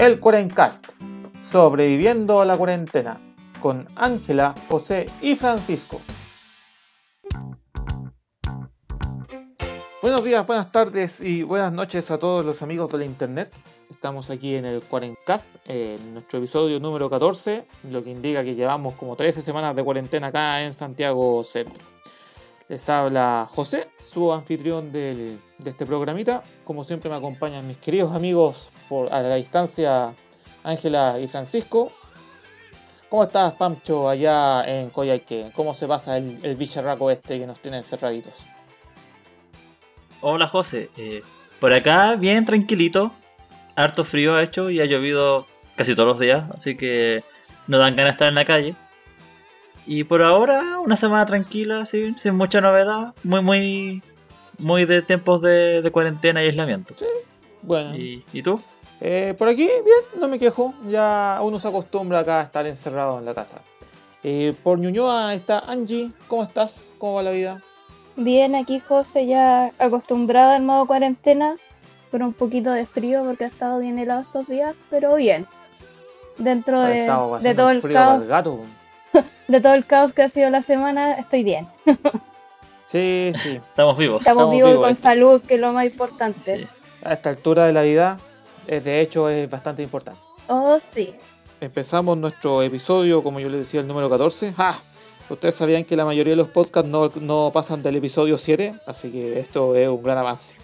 El Cuarencast, sobreviviendo a la cuarentena, con Ángela, José y Francisco. Buenos días, buenas tardes y buenas noches a todos los amigos de la internet. Estamos aquí en el Cuarencast, en nuestro episodio número 14, lo que indica que llevamos como 13 semanas de cuarentena acá en Santiago Centro. Les habla José, su anfitrión del, de este programita. Como siempre me acompañan mis queridos amigos por, a la distancia, Ángela y Francisco. ¿Cómo estás, Pancho, allá en Coyhaique? ¿Cómo se pasa el, el bicharraco este que nos tiene encerraditos? Hola, José. Eh, por acá, bien tranquilito. Harto frío ha hecho y ha llovido casi todos los días, así que no dan ganas de estar en la calle. Y por ahora, una semana tranquila, sin, sin mucha novedad. Muy, muy, muy de tiempos de, de cuarentena y aislamiento. Sí, bueno. ¿Y, y tú? Eh, por aquí, bien, no me quejo. Ya uno se acostumbra acá a estar encerrado en la casa. Eh, por Ñuñoa está Angie. ¿Cómo estás? ¿Cómo va la vida? Bien, aquí José ya acostumbrada al modo cuarentena, con un poquito de frío porque ha estado bien helado estos días, pero bien. Dentro de, de todo el frío para caos, el gato. de todo el caos que ha sido la semana, estoy bien. Sí, sí. Estamos vivos. Estamos, Estamos vivos y con esto. salud, que es lo más importante. Sí. A esta altura de la vida, de hecho, es bastante importante. Oh, sí. Empezamos nuestro episodio, como yo les decía, el número 14. ¡Ja! Ustedes sabían que la mayoría de los podcasts no, no pasan del episodio 7, así que esto es un gran avance.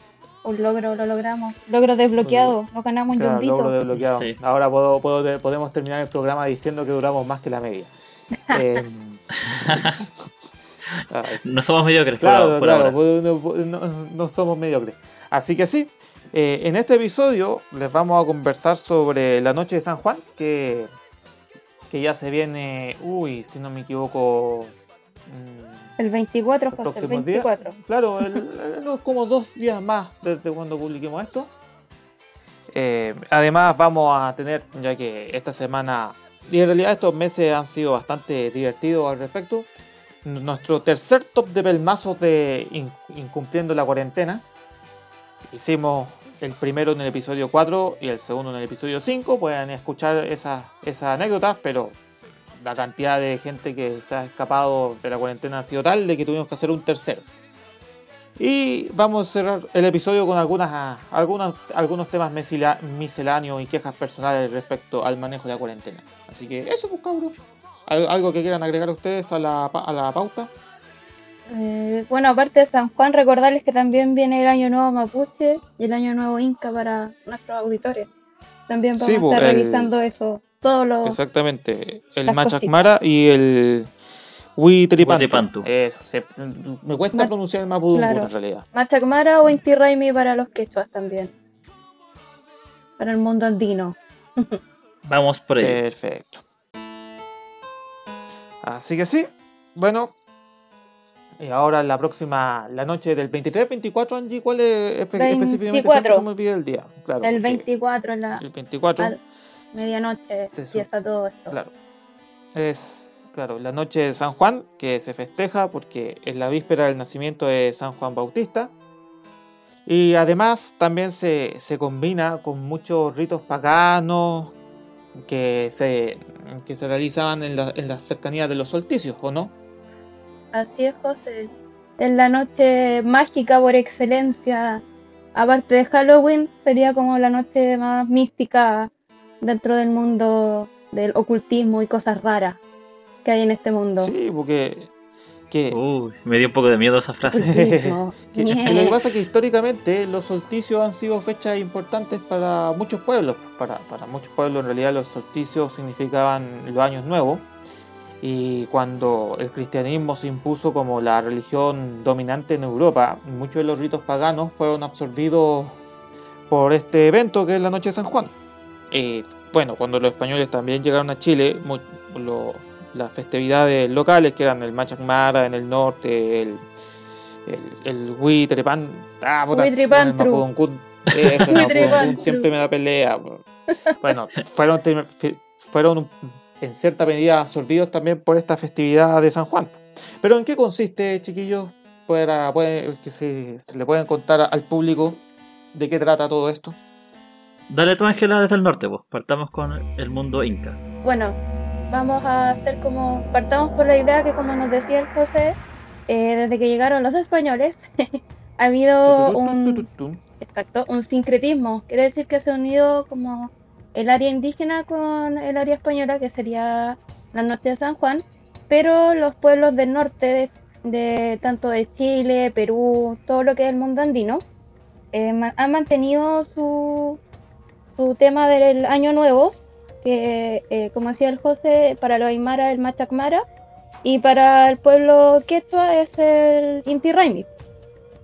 Un logro, lo logramos. Logro desbloqueado, lo ganamos un Claro, yombito. logro desbloqueado. Sí. Ahora puedo, puedo- podemos terminar el programa diciendo que duramos más que la media. Eh. No somos mediocres por, Claro, por claro, ahora. no, no- no somos mediocres. Así que sí, eh, en este episodio les vamos a conversar sobre la noche de San Juan, que, que ya se viene, uy, si no me equivoco, mm, El 24, los José, el próximos días. 24. Claro, el- como dos días más desde cuando publiquemos esto. Eh, además vamos a tener, ya que esta semana, y en realidad estos meses han sido bastante divertidos al respecto, nuestro tercer top de pelmazos de in- incumpliendo la cuarentena. Hicimos el primero en el episodio 4 y el segundo en el episodio 5. Pueden escuchar esas, anécdotas, pero la cantidad de gente que se ha escapado de la cuarentena ha sido tal de que tuvimos que hacer un tercero. Y vamos a cerrar el episodio con algunas, algunas, algunos temas misceláneos y quejas personales respecto al manejo de la cuarentena. Así que eso, pues cabros. ¿Al- ¿Algo que quieran agregar ustedes a la, pa- a la pauta? Eh, bueno, aparte de San Juan, recordarles que también viene el Año Nuevo Mapuche y el Año Nuevo Inca para nuestros auditores. También vamos Sí, a po, estar el- revisando eso. Todos los. Exactamente. El Machacmara y el Huitripantu. Eso, se- me cuesta Ma- pronunciar el Mapudungun Claro. en realidad. Machacmara o Inti Raimi para los quechuas también. Para el mundo andino. Vamos por ello. Perfecto. Así que sí, bueno. Y ahora la próxima, la noche del 23-24, Angie, ¿cuál es espe- específicamente? 24. Siempre se me el día. Claro, el porque 24 en la El 24, al- medianoche empieza todo esto. claro. Es, claro, la noche de San Juan, que se festeja porque es la víspera del nacimiento de San Juan Bautista. Y además también se, se combina con muchos ritos paganos que se, que se realizaban en, la- en las cercanías de los solsticios, ¿o no? Así es, José. Es la noche mágica por excelencia. Aparte de Halloween, sería como la noche más mística dentro del mundo del ocultismo y cosas raras que hay en este mundo. Sí, porque que, Uy, me dio un poco de miedo esa frase. Que- que lo que pasa es que históricamente los solsticios han sido fechas importantes para muchos pueblos. Para, para muchos pueblos en realidad los solsticios significaban los años nuevos. Y cuando el cristianismo se impuso como la religión dominante en Europa, muchos de los ritos paganos fueron absorbidos por este evento que es la Noche de San Juan. Y bueno, cuando los españoles también llegaron a Chile, lo- las festividades locales que eran el Machacmara en el norte, el, el, el Huitrepan, ah, puta, Huitripantru. el Mapudungun, eso, siempre me da pelea. Bueno, fueron, fueron en cierta medida absorbidos también por esta festividad de San Juan. Pero ¿en qué consiste, chiquillos? Para, puede- que se, se le pueden contar al público de qué trata todo esto. Dale tú, Ángela, desde el norte, pues. Partamos con el mundo inca. Bueno, vamos a hacer como, partamos por la idea que como nos decía el José, eh, desde que llegaron los españoles, ha habido un, exacto, un sincretismo. Quiere decir que se ha unido como el área indígena con el área española, que sería la norte de San Juan, pero los pueblos del norte, de, tanto de Chile, Perú, todo lo que es el mundo andino, eh, han mantenido su, su tema del año nuevo, que eh, como decía el José, para los Aymara el Machacmara y para el pueblo quechua es el Inti Raimi.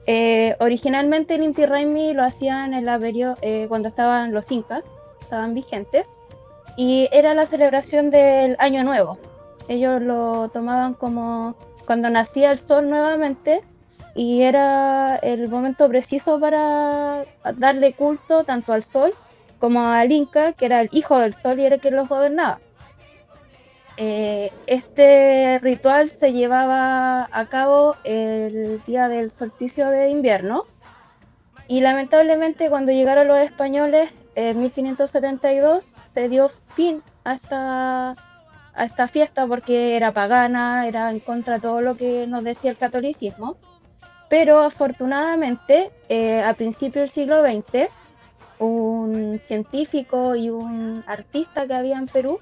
Eh, originalmente el Inti Raimi lo hacían en la eh, cuando estaban los incas, estaban vigentes, y era la celebración del Año Nuevo. Ellos lo tomaban como cuando nacía el sol nuevamente y era el momento preciso para darle culto tanto al sol como al Inca, que era el hijo del sol y era que los gobernaba. Eh, este ritual se llevaba a cabo el día del solsticio de invierno y lamentablemente cuando llegaron los españoles en 1572 se dio fin a esta, a esta fiesta porque era pagana, era en contra de todo lo que nos decía el catolicismo. Pero afortunadamente, eh, a principios del siglo XX, un científico y un artista que había en Perú,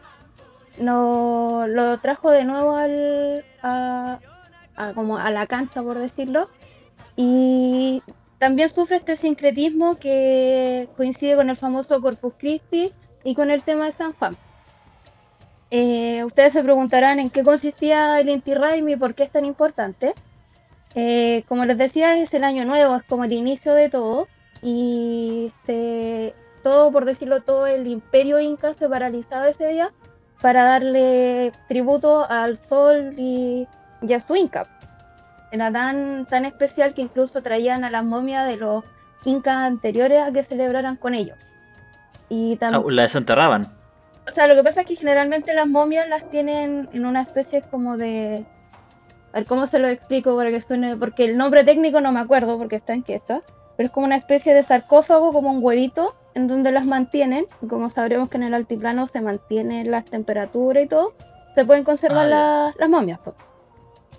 no, lo trajo de nuevo al, a, como a la cancha, por decirlo, y también sufre este sincretismo que coincide con el famoso Corpus Christi y con el tema de San Juan. Eh, ustedes se preguntarán en qué consistía el Inti Raimi y por qué es tan importante. Eh, como les decía, es el año nuevo, es como el inicio de todo y se, todo, por decirlo todo, el imperio inca se paralizaba ese día para darle tributo al sol y, a su inca. Era tan, tan especial que incluso traían a las momias de los incas anteriores a que celebraran con ellos. Y ah, la desenterraban. O sea, lo que pasa es que generalmente las momias las tienen en una especie como de... A ver, ¿cómo se lo explico para que suene? Porque el nombre técnico no me acuerdo porque está en quechua pero es como una especie de sarcófago, como un huevito, en donde las mantienen, y como sabremos que en el altiplano se mantienen las temperaturas y todo, se pueden conservar ah, las momias.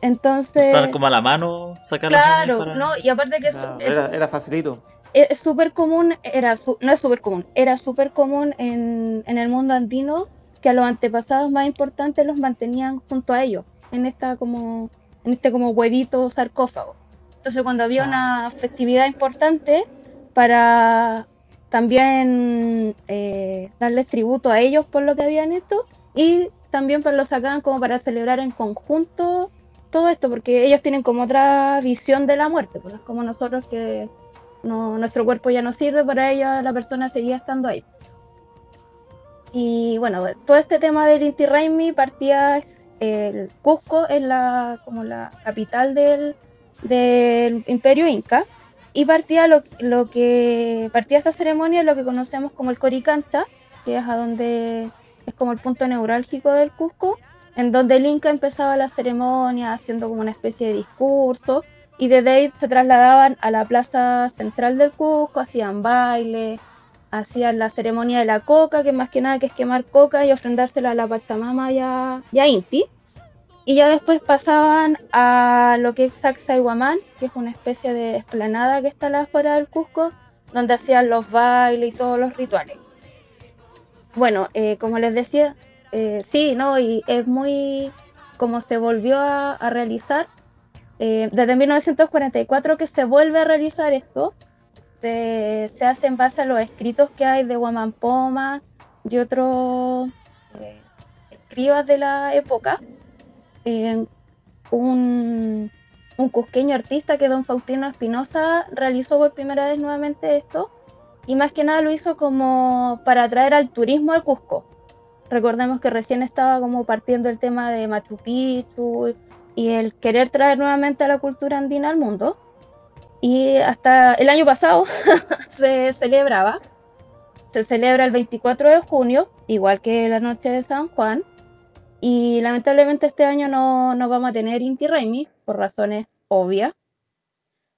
Entonces... Están como a la mano sacar Claro, no, y aparte que era, facilito. Es súper común, era no es súper común, era súper común en, en el mundo andino que a los antepasados más importantes los mantenían junto a ellos, en esta como en este como huevito sarcófago. Entonces cuando había una festividad importante para también eh, darles tributo a ellos por lo que habían hecho y también pues lo sacaban como para celebrar en conjunto todo esto, porque ellos tienen como otra visión de la muerte, pues es como nosotros que nuestro cuerpo ya no sirve, para ellos la persona seguía estando ahí. Y bueno, todo este tema del Inti Raimi partía el Cusco, es la, como la capital del, del imperio inca y partía lo, que partía esta ceremonia lo que conocemos como el Coricancha, que es a donde es como el punto neurálgico del Cusco, en donde el Inca empezaba la ceremonia haciendo como una especie de discurso y desde ahí se trasladaban a la plaza central del Cusco, hacían baile, hacían la ceremonia de la coca, que más que nada que es quemar coca y ofrendársela a la Pachamama y a, y a Inti. Y ya después pasaban a lo que es Sacsayhuamán, que es una especie de esplanada que está a la afuera del Cusco, donde hacían los bailes y todos los rituales. Bueno, eh, como les decía, eh, sí, ¿no? Y es muy como se volvió a, realizar. Eh, desde 1944 que se vuelve a realizar esto, se, se, hace en base a los escritos que hay de Guamampoma y otros escribas de la época un, un cusqueño artista que don Faustino Espinosa realizó por primera vez nuevamente esto y más que nada lo hizo como para atraer al turismo al Cusco. Recordemos que recién estaba como partiendo el tema de Machu Picchu y el querer traer nuevamente a la cultura andina al mundo. Y hasta el año pasado se celebraba, se celebra el 24 de junio, igual que la noche de San Juan, y lamentablemente este año no, no vamos a tener Inti Raimi, por razones obvias.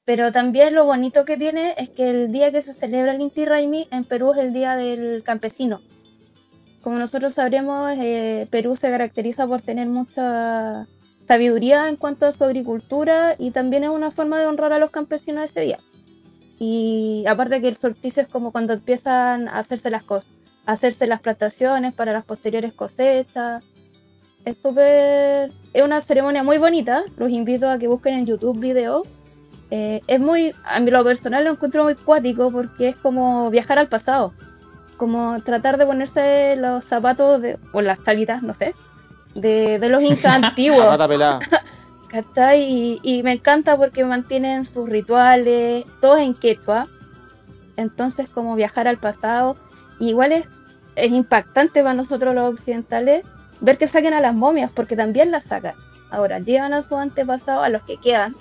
Pero también lo bonito que tiene es que el día que se celebra el Inti Raymi en Perú es el día del campesino. Como nosotros sabremos, eh, Perú se caracteriza por tener mucha sabiduría en cuanto a su agricultura y también es una forma de honrar a los campesinos ese día. Y aparte que el solsticio es como cuando empiezan a hacerse las cosas, a hacerse las plantaciones para las posteriores cosechas. Es súper, es una ceremonia muy bonita. Los invito a que busquen en YouTube videos. Eh, es muy, a mí lo personal lo encuentro muy cuático porque es como viajar al pasado, como tratar de ponerse los zapatos de, o las talitas, no sé, de, de los incas antiguos. Y, y me encanta porque mantienen sus rituales, todos en quechua. Entonces, como viajar al pasado. Igual es, es impactante para nosotros los occidentales ver que saquen a las momias, porque también las sacan. Ahora, llevan a su antepasado, a los que quedan,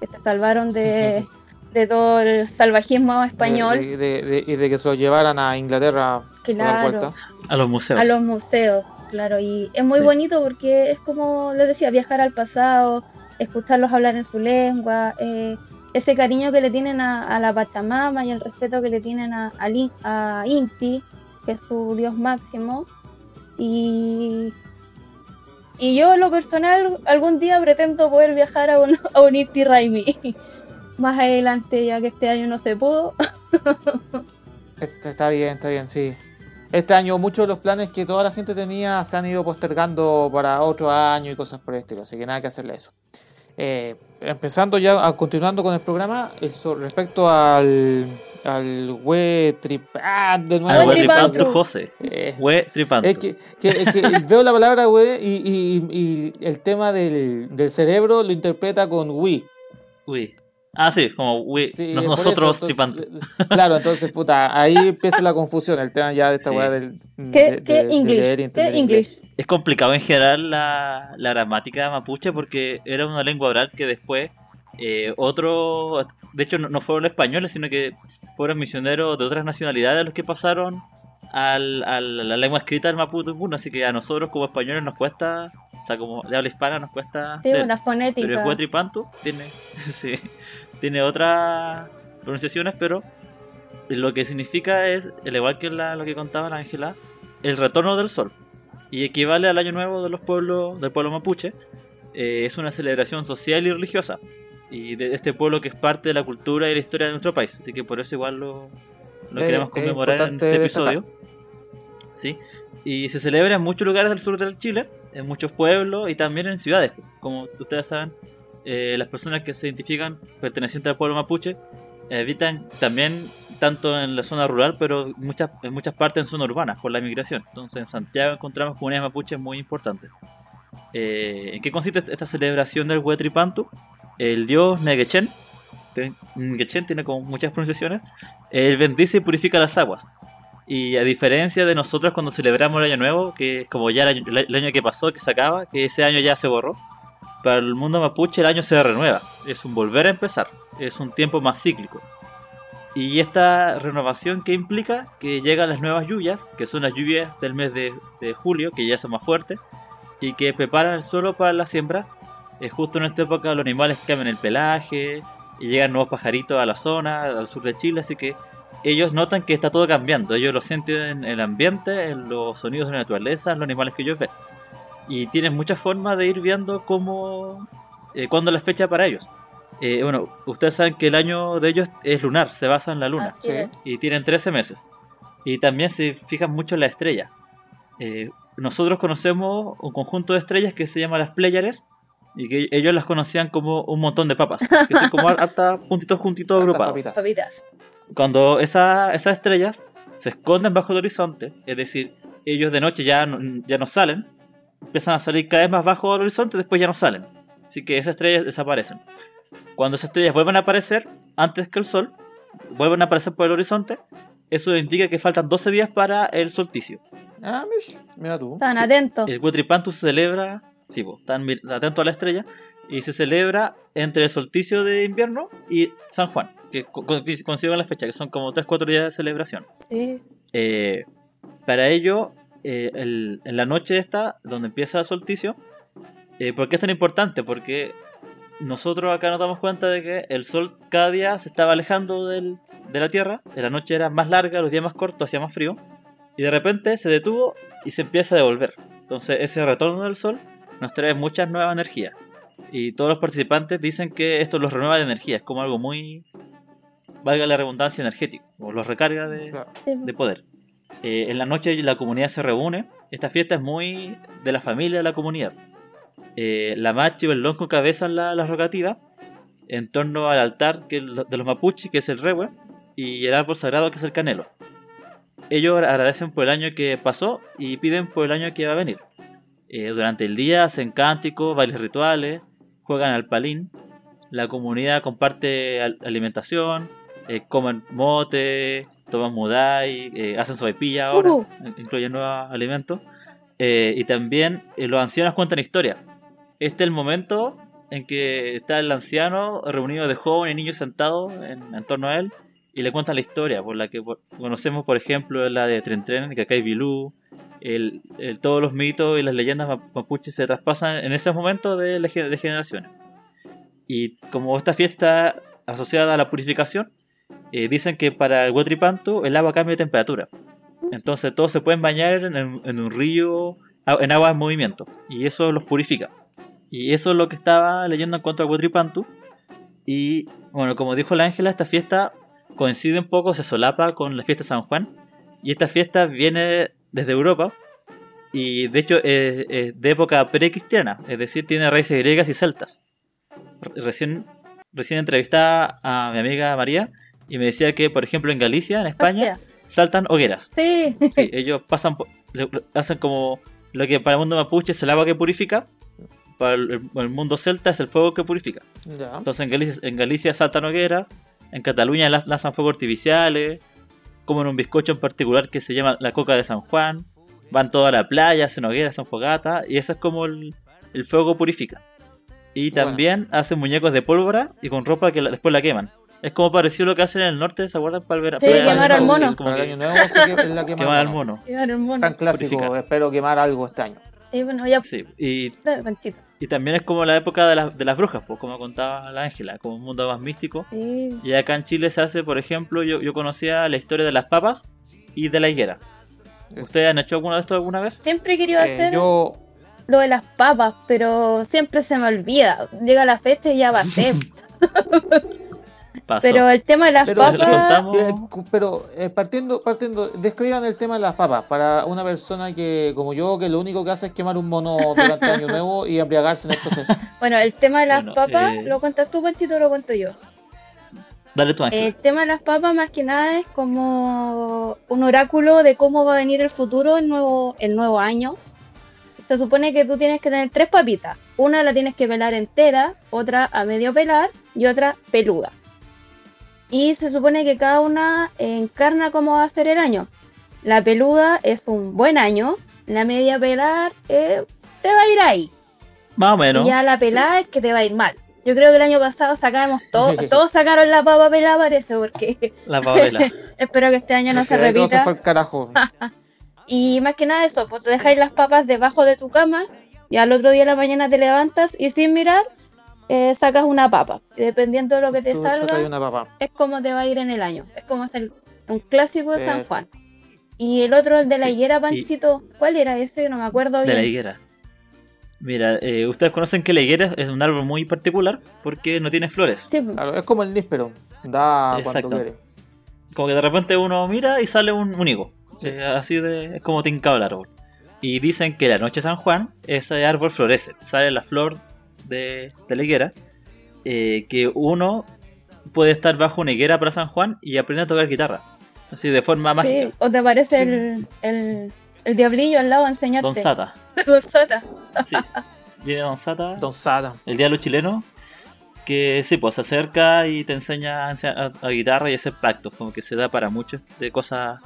que se salvaron de, de todo el salvajismo español, De- de- de- y de que se lo llevaran a Inglaterra a dar Claro. vueltas. A los museos. a los museos, claro. Y es muy Sí. bonito porque es como les decía, viajar al pasado, escucharlos hablar en su lengua, eh, ese cariño que le tienen a, a la Pachamama y el respeto que le tienen a, a, a Inti, que es su dios máximo. Y, y yo, en lo personal, algún día pretendo poder viajar a un, a un Raimi. Más adelante, ya que este año no se pudo. Este- está bien, está bien, sí. Este año muchos de los planes que toda la gente tenía se han ido postergando para otro año y cosas por el así que nada que hacerle eso. Eh, empezando ya, continuando con el programa, eso respecto al al we trip ah, de nuevo. Al Hue Hue. Tripantu José. Eh, Hue Tripantu. es que, que- es que veo la palabra we y, y- y el tema del, del cerebro lo interpreta con we. Uy. Ah, sí, como we, Sí, nos- por nosotros eso, entonces, Claro, entonces, puta, ahí empieza la confusión, el tema ya de esta Sí. weá del. ¿Qué, de- qué de-. English? Es complicado en general la, la gramática mapuche porque era una lengua oral que después eh, otro, de hecho no, no fueron españoles, sino que fueron misioneros de otras nacionalidades los que pasaron al, al- a la lengua escrita del mapuche, así que a nosotros como españoles nos cuesta, o sea, como de habla hispana nos cuesta... Sí, leer. una Pero fonética. el Huetripantu tiene, sí, tiene otras pronunciaciones, pero lo que significa es, al igual que la- lo que contaba la Ángela, el retorno del sol. Y equivale al año nuevo de los pueblos, del pueblo mapuche. Eh, es una celebración social y religiosa. Y de este pueblo que es parte de la cultura y la historia de nuestro país. Así que por eso igual lo, lo Eh, queremos conmemorar en este destacar. episodio. Sí. Y se celebra en muchos lugares del sur del Chile, en muchos pueblos y también en ciudades. Como ustedes saben, eh, las personas que se identifican pertenecientes al pueblo mapuche eh, habitan también tanto en la zona rural, pero muchas, en muchas partes en zona urbana por la migración. Entonces en Santiago encontramos comunidades mapuches muy importantes. Eh, ¿En qué consiste esta celebración del Huetripantu? El dios Negechen, Negechen tiene como muchas pronunciaciones, él bendice y purifica las aguas. Y a diferencia de nosotros cuando celebramos el año nuevo, que como ya el año, el año que pasó, que se acaba, que ese año ya se borró, para el mundo mapuche el año se renueva. Es un volver a empezar, es un tiempo más cíclico. Y esta renovación que implica que llegan las nuevas lluvias, que son las lluvias del mes de, de julio, que ya son más fuertes, y que preparan el suelo para las siembras. Es justo en esta época los animales cambian el pelaje, y llegan nuevos pajaritos a la zona, al sur de Chile, así que ellos notan que está todo cambiando. Ellos lo sienten en el ambiente, en los sonidos de la naturaleza, en los animales que ellos ven. Y tienen muchas formas de ir viendo cómo, eh, cuándo es la fecha para ellos. Eh, bueno, ustedes saben que el año de ellos es lunar, se basa en la luna. Así es. Y tienen 13 meses. Y también se fijan mucho en la estrella. Eh, nosotros conocemos un conjunto de estrellas que se llama las Pléyades. Y que ellos las conocían como un montón de papas. Que son como hartas puntitos juntitos agrupados papitas. Papitas. cuando esa- esas estrellas se esconden bajo el horizonte, es decir, ellos de noche ya no, ya no salen, empiezan a salir cada vez más bajo el horizonte, después ya no salen. Así que esas estrellas desaparecen. Cuando esas estrellas vuelven a aparecer antes que el sol, vuelven a aparecer por el horizonte, eso indica que faltan 12 días para el solsticio. Ah, mira tú. Están Sí. atentos. El Huetripantu se celebra, sí, po, están atentos a la estrella, y se celebra entre el solsticio de invierno y San Juan, que co- co- coinciden la fecha, que son como 3-4 días de celebración. Sí. Eh, para ello, eh, el- en la noche esta, donde empieza el solsticio, eh, ¿por qué es tan importante? Porque nosotros acá nos damos cuenta de que el sol cada día se estaba alejando del- de la Tierra, la noche era más larga, los días más cortos, hacía más frío, y de repente se detuvo y se empieza a devolver. Entonces ese retorno del sol nos trae muchas nuevas energías. Y todos los participantes dicen que esto los renueva de energía, es como algo muy, valga la redundancia, energético, o los recarga de, poder. Eh, en la noche la comunidad se reúne. Esta fiesta es muy de la familia de la comunidad. Eh, la machi o el lonco cabezan la, la rogativa en torno al altar que de los mapuches, que es el rehue, y el árbol sagrado, que es el canelo. Ellos agradecen por el año que pasó y piden por el año que va a venir. Eh, durante el día hacen cánticos, bailes rituales, juegan al palín. La comunidad comparte al- alimentación, eh, comen mote, toman mudai, eh, hacen sopaipilla ahora, in- incluyen nuevos alimentos. Eh, y también los ancianos cuentan historias. Este es el momento en que está el anciano reunido de jóvenes y niños sentados en, en torno a él y le cuentan la historia, por la que por- conocemos, por ejemplo, la de Tren Tren, Kakai Bilú, el, el- todos los mitos y las leyendas ma- mapuches se traspasan en ese momento de, de generaciones. Y como esta fiesta asociada a la purificación, eh, dicen que para el Huatripantu el agua cambia de temperatura. Entonces todos se pueden bañar en, en un río, en agua en movimiento. Y eso los purifica. Y eso es lo que estaba leyendo en contra del Huatripantu. Y bueno, como dijo la Ángela, esta fiesta coincide un poco, se solapa con la fiesta de San Juan. Y esta fiesta viene desde Europa. Y de hecho es, es de época precristiana, es decir, tiene raíces griegas y celtas. Re- Recién, recién entrevistaba a mi amiga María y me decía que, por ejemplo, en Galicia, en España, Hostia. saltan hogueras. Sí, Sí, ellos pasan, hacen como lo que para el mundo mapuche es el agua que purifica, para el, el mundo celta es el fuego que purifica. Ya. Entonces en Galicia, en Galicia saltan hogueras, en Cataluña la- lanzan fuegos artificiales, comen un bizcocho en particular que se llama la coca de San Juan, van toda la playa, hacen hogueras, hacen fogatas, y eso es como el, el fuego purifica. Y Bueno. también hacen muñecos de pólvora y con ropa que la- después la queman. Es como parecido a lo que hacen en el norte, ¿se acuerdan? Para el verano. Sí, quemar al mono. como Para el que año nuevo se que- es la que Quemar al mono. Llevar el mono. Tan clásico, Purificar. espero quemar algo este año. Sí, bueno, ya. Sí, y Panchito. Y también es como la época de, las- de las brujas, pues como contaba la Ángela, como un mundo más místico. Sí. Y acá en Chile se hace, por ejemplo, yo, yo conocía la historia de las papas y de la higuera. Es- ¿Ustedes han hecho alguno de estos alguna vez? Siempre he querido eh, hacer yo lo de las papas, pero siempre se me olvida. Llega la fecha y ya va a ser. Pasó. pero el tema de las Pero, Papas- eh, pero eh, partiendo, partiendo, describan el tema de las papas para una persona que, como yo, que lo único que hace es quemar un mono durante Año Nuevo y embriagarse en el proceso. Bueno, el tema de las Bueno, papas, eh, ¿lo cuentas tú, Panchito, o lo cuento yo? Dale tu Ángela. El tema de las papas, más que nada, es como un oráculo de cómo va a venir el futuro, el nuevo, el nuevo año. Se supone que tú tienes que tener tres papitas. Una la tienes que pelar entera, otra a medio pelar y otra peluda. Y se supone que cada una encarna cómo va a ser el año. La peluda es un buen año, la media pelar eh, te va a ir ahí. Más o menos. Y ya la pelada es que te va a ir mal. Yo creo que el año pasado sacamos todo, todos sacaron la papa pelada parece, porque La papela. espero que este año no se Todo se repita. fue al carajo. Y más que nada eso, pues te dejáis las papas debajo de tu cama y al otro día de la mañana te levantas y sin mirar eh, sacas una papa. Y dependiendo de lo que te Tú salga, una papa. es como te va a ir en el año. Es como hacer un clásico de San. Juan. Y el otro, el de la Sí, higuera, y- Panchito, ¿cuál era ese? No me acuerdo de la bien. higuera. Mira, eh, ustedes conocen que la higuera es un árbol muy particular porque no tiene flores. Sí. Claro, es como el níspero. Da cuando Exacto. quiere. Como que de repente uno mira y sale un, un higo. Sí. Eh, así de. Es como tincado el árbol. Y dicen que la noche de San Juan, ese árbol florece. Sale la flor de, de la higuera. eh, que uno puede estar bajo una higuera para San Juan y aprende a tocar guitarra. Así de forma mágica. Sí, o te aparece el, el, el diablillo al lado a enseñarte. Don Sata. Don Sata. Sí. Viene Don Sata, Don el diablo chileno. Que sí, pues se acerca y te enseña a, a- a guitarra y hacer pactos. Como que se da para muchas de cosas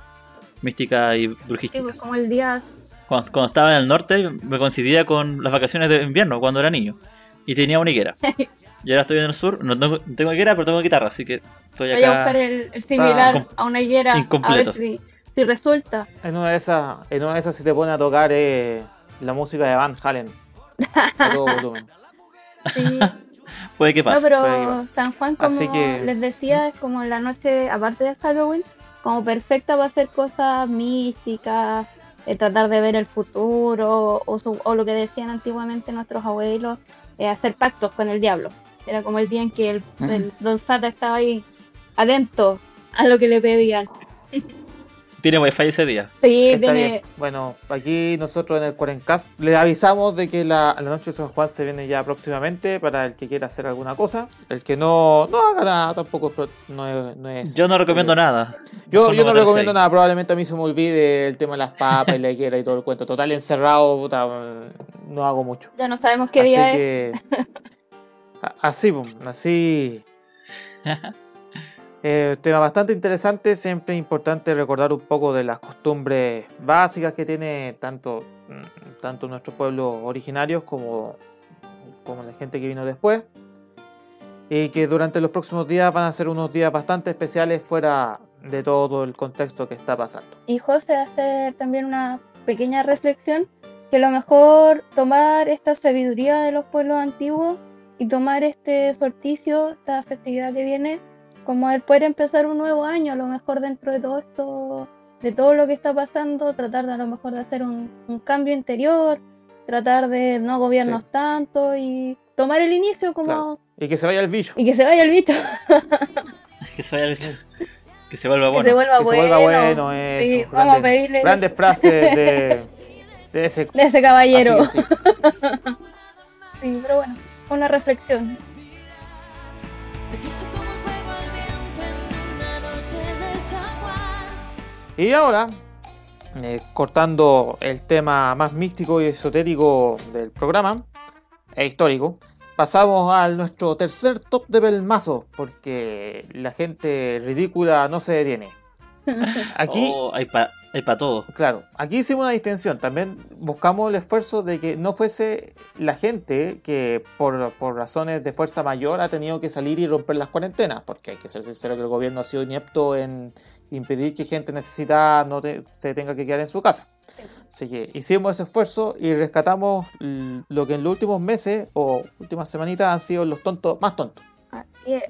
místicas y Sí, brujísticas. pues como el día. Cuando, cuando estaba en el norte me coincidía con las vacaciones de invierno cuando era niño y tenía una higuera. Y ahora estoy en el sur, no tengo, no tengo higuera, pero tengo guitarra, así que estoy Voy a buscar acá. el, el similar a una higuera. A ver incompleto. si, si resulta. En una de esas, en una de esas si te pone a tocar eh, la música de Van Halen. A todo volumen. Sí. Puede que No, pase. pero que pase. San Juan, como Así que- les decía, es como la noche, aparte de Halloween, como perfecta para hacer cosas místicas, eh, tratar de ver el futuro, o, su- o lo que decían antiguamente nuestros abuelos, eh, hacer pactos con el diablo. Era como el día en que el, el Don Sata estaba ahí atento a lo que le pedían. Tiene wifi ese día. Sí, Está tiene, bien. Bueno, aquí nosotros en el Cuarencast les avisamos de que la, la noche de San Juan se viene ya próximamente para el que quiera hacer alguna cosa. El que no, no haga nada tampoco es no es, no es- Yo no recomiendo nada. Yo, yo no recomiendo ahí. nada, probablemente a mí se me olvide el tema de las papas y la higuera y todo el cuento. Total, encerrado, puta, no hago mucho. ya no sabemos qué así día es. que. a- Así, pum, así. Eh, tema bastante interesante, siempre importante recordar un poco de las costumbres básicas que tiene tanto, mm, tanto nuestros pueblos originarios como, como la gente que vino después. Y que durante los próximos días van a ser unos días bastante especiales fuera de todo el contexto que está pasando. Y José hace también una pequeña reflexión que lo mejor tomar esta sabiduría de los pueblos antiguos y tomar este solsticio, esta festividad que viene, como el poder empezar un nuevo año, a lo mejor dentro de todo esto, de todo lo que está pasando, tratar de a lo mejor de hacer un, un cambio interior, tratar de no gobiernos Sí. tanto y tomar el inicio como Claro. Y que se vaya el bicho. y que se vaya el bicho, que, se vaya el- que se vuelva que bueno. se vuelva que se bueno. vuelva bueno, eso. Sí, vamos a grandes- pedirle Grandes frases de, de ese de ese caballero. Así que sí. Sí, pero bueno, una reflexión. Y ahora, eh, cortando el tema más místico y esotérico del programa, e histórico, pasamos al nuestro tercer top de Belmazo, porque la gente ridícula no se detiene. Aquí, Oh, hay para pa todo. claro, aquí hicimos una distinción. También buscamos el esfuerzo de que no fuese la gente que por, por razones de fuerza mayor ha tenido que salir y romper las cuarentenas, porque hay que ser sincero que el gobierno ha sido inepto en impedir que gente necesitada no te- se tenga que quedar en su casa. Así que hicimos ese esfuerzo y rescatamos lo que en los últimos meses o últimas semanitas han sido los tontos más tontos Así es.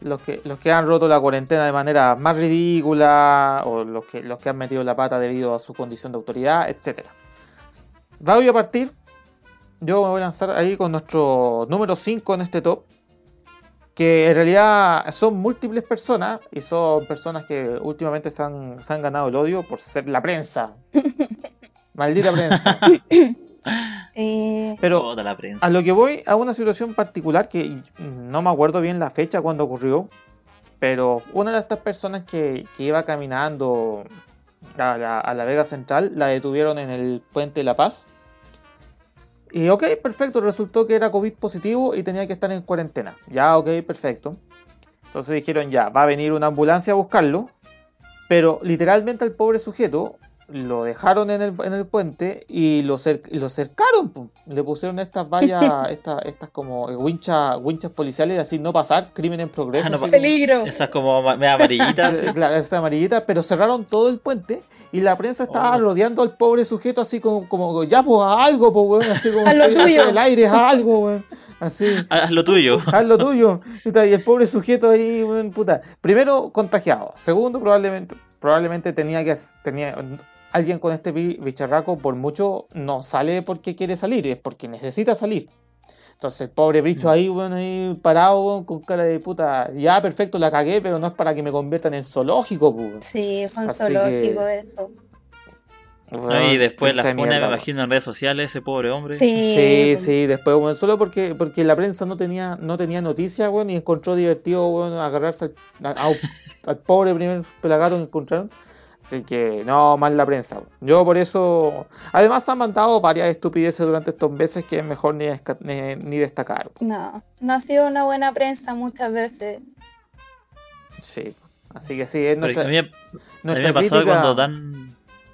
los que, los que han roto la cuarentena de manera más ridícula o los que, los que han metido la pata debido a su condición de autoridad, etc. Voy a partir, yo me voy a lanzar ahí con nuestro número 5 en este top, que en realidad son múltiples personas y son personas que últimamente se han, se han ganado el odio por ser la prensa. Maldita prensa. Eh, Pero Toda la prensa. a lo que voy, a una situación particular que no me acuerdo bien la fecha cuando ocurrió, pero una de estas personas que, que iba caminando a la, a la Vega Central la detuvieron en el Puente de la Paz. Y ok, perfecto, resultó que era COVID positivo y tenía que estar en cuarentena. Ya, ok, perfecto. Entonces dijeron, ya, va a venir una ambulancia a buscarlo, pero literalmente al pobre sujeto lo dejaron en el, en el puente y lo, cer- lo cercaron. pum. Le pusieron estas vallas, estas, estas como winchas, winchas policiales, así no pasar, crimen en progreso. Ah, no peligro. Esas como amarillitas. eh, Claro, esa amarillita, pero cerraron todo el puente y la prensa estaba Oh. rodeando al pobre sujeto así como, como ya pues haz algo, pues weón, así como al aire, haz algo, weón. Así. Haz lo tuyo. Haz lo tuyo. Y el pobre sujeto ahí, weón, puta. Primero, contagiado. Segundo, probablemente, probablemente tenía que tenía alguien con este bi- bicharraco, por mucho, no sale porque quiere salir, es porque necesita salir. Entonces, el pobre bicho ahí, weón, ahí parado, con cara de puta. Ya, perfecto, la cagué, pero no es para que me conviertan en zoológico, pues. Sí, fue un Así zoológico que- eso. ¿no? Y después la las pone, me imagino, en redes sociales, ese pobre hombre. Sí, Sí, sí, después, bueno, solo porque, porque la prensa no tenía, no tenía noticias, weón, y encontró divertido, weón, agarrarse al, a- al pobre primer pelagato que encontraron. Así que, no, mal la prensa. Yo por eso, además han mandado varias estupideces durante estos meses que es mejor ni, ni, ni destacar. No, no ha sido una buena prensa muchas veces. Sí, así que sí, es Pero nuestra, a mí, a mí nuestra me pasó crítica- cuando dan.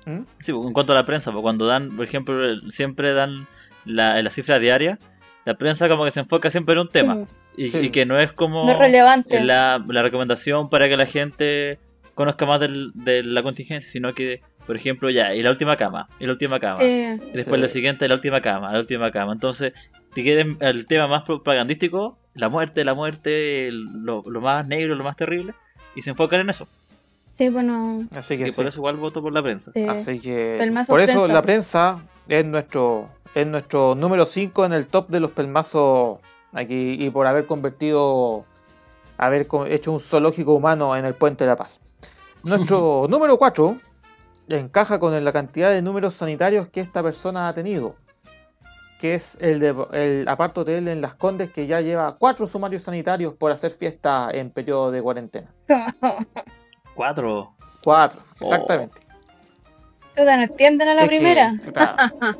¿Mm? Sí, en cuanto a la prensa, cuando dan, por ejemplo, siempre dan la, la cifra diaria, la prensa como que se enfoca siempre en un tema. Y, Sí. y que no es como No es relevante. la, la recomendación para que la gente conozca más del- de la contingencia, sino que, por ejemplo, ya, y la última cama, y la última cama. Sí, Y después Sí. la siguiente, la última cama, la última cama. Entonces, si quieren el tema más propagandístico, la muerte, la muerte, el- lo, lo más negro, lo más terrible, y se enfocan en eso. Sí, bueno, Así Así que, que por eso igual voto por la prensa. sí. Así que Pelmazo por eso prensa. la prensa es nuestro es nuestro número 5 en el top de los pelmazos aquí y por haber convertido haber hecho un zoológico humano en el Puente de la Paz. Nuestro número 4 encaja con la cantidad de números sanitarios que esta persona ha tenido. Que es el de el aparto hotel en Las Condes que ya lleva cuatro sumarios sanitarios por hacer fiesta en periodo de cuarentena. Cuatro. Cuatro, Oh. exactamente. Puta, ¿No entienden a la Es que, primera?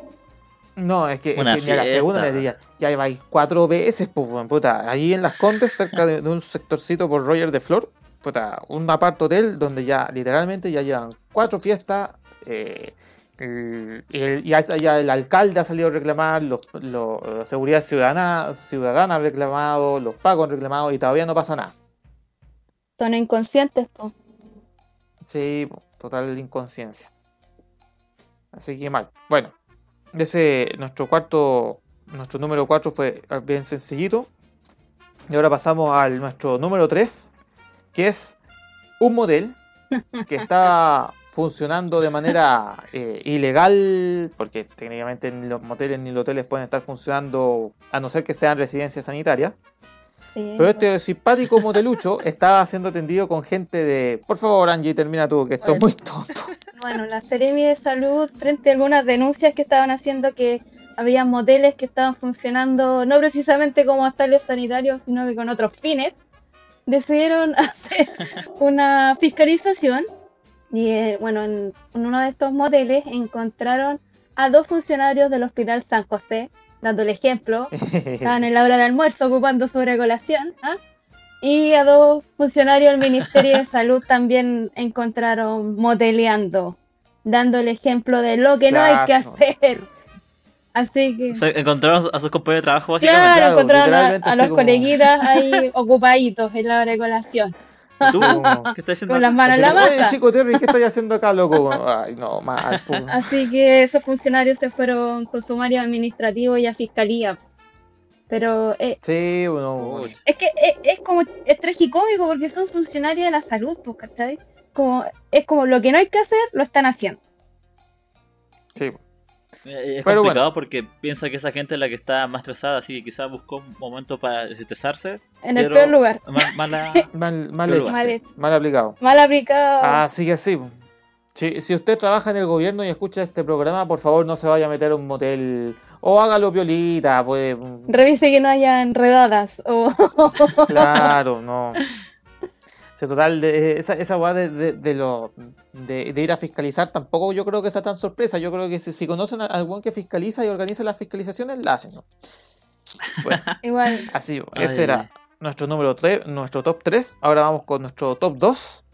no, es que, es Una que ni a la segunda le diría, ya lleváis cuatro veces, pues, puta. Allí en Las Condes, cerca de, de un sectorcito por Roger de Flor, puta, un apart hotel donde ya literalmente ya llevan cuatro fiestas. eh, el- ya, ya el alcalde ha salido a reclamar, los, los- la seguridad ciudadana, ciudadana ha reclamado, los pagos han reclamado y todavía no pasa nada. Son inconscientes, po. Sí, total inconsciencia. Así que mal. Bueno, ese nuestro cuarto, nuestro número 4 fue bien sencillito. Y ahora pasamos al nuestro número 3, que es un model que está funcionando de manera eh, ilegal, porque técnicamente ni los moteles ni los hoteles pueden estar funcionando a no ser que sean residencias sanitarias. Sí, Pero este simpático motelucho está siendo atendido con gente de. Por favor, Angie, termina tú, que esto es muy tonto. Bueno, la Seremi de Salud, frente a algunas denuncias que estaban haciendo que había moteles que estaban funcionando no precisamente como hostales sanitarios, sino que con otros fines, decidieron hacer una fiscalización. Y eh, bueno, en, uno de estos moteles encontraron a dos funcionarios del Hospital San José, dando el ejemplo, estaban en la hora de almuerzo ocupando su recolación. ¿ah? Y a dos funcionarios del Ministerio de Salud también encontraron moteleando, dando el ejemplo de lo que no hay que hacer. Así que, O sea, encontraron a sus compañeros de trabajo básicamente. claro, claro, encontraron a, los como- coleguitas ahí ocupaditos en la hora de colación. ¿Tú? ¿Qué estás haciendo? Con las acá? manos en la Oye, masa. chico Terry, ¿qué estoy haciendo acá, loco? Ay, no, mal. po. Así que esos funcionarios se fueron con sumario administrativo y a fiscalía. Pero eh, Sí, bueno. Es que es, es como, es tragicómico porque son funcionarios de la salud, pues, ¿cachai? Como, es como lo que no hay que hacer, lo están haciendo. Sí. Eh, Es Pero complicado porque piensa que esa gente es la que está más estresada, así que quizás buscó un momento para desestresarse. En el peor lugar. Mal- mala- Mal, mal hecho. Mal hecho. Mal aplicado. Mal aplicado. Así que sí. Si, si usted trabaja en el gobierno y escucha este programa, por favor no se vaya a meter a un motel. O hágalo violita, pues. Revise que no haya enredadas. O... Claro, no. Total, de, esa, esa weá de, de, de lo, de, de ir a fiscalizar tampoco yo creo que sea tan sorpresa. Yo creo que si, si conocen a algún que fiscaliza y organiza las fiscalizaciones, la hacen. ¿no? Bueno, Igual. así, Ay, ese era nuestro número 3, nuestro top 3. Ahora vamos con nuestro top 2.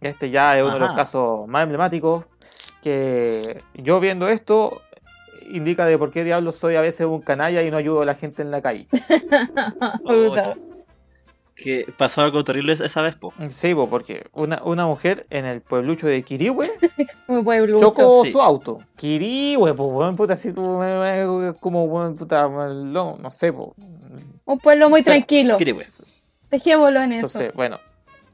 Este ya es uno de los casos más emblemáticos. Que yo viendo esto indica de por qué diablos soy a veces un canalla y no ayudo a la gente en la calle. Puta. Que pasó algo terrible esa vez, po. Sí, po, porque una, una mujer en el pueblucho de Quirihue chocó sí. su auto. Quirihue, pues, weón, puta, así como, weón, puta, no, no sé, po. Un pueblo muy O sea, tranquilo. Wey. Dejémoslo en eso. Entonces, bueno,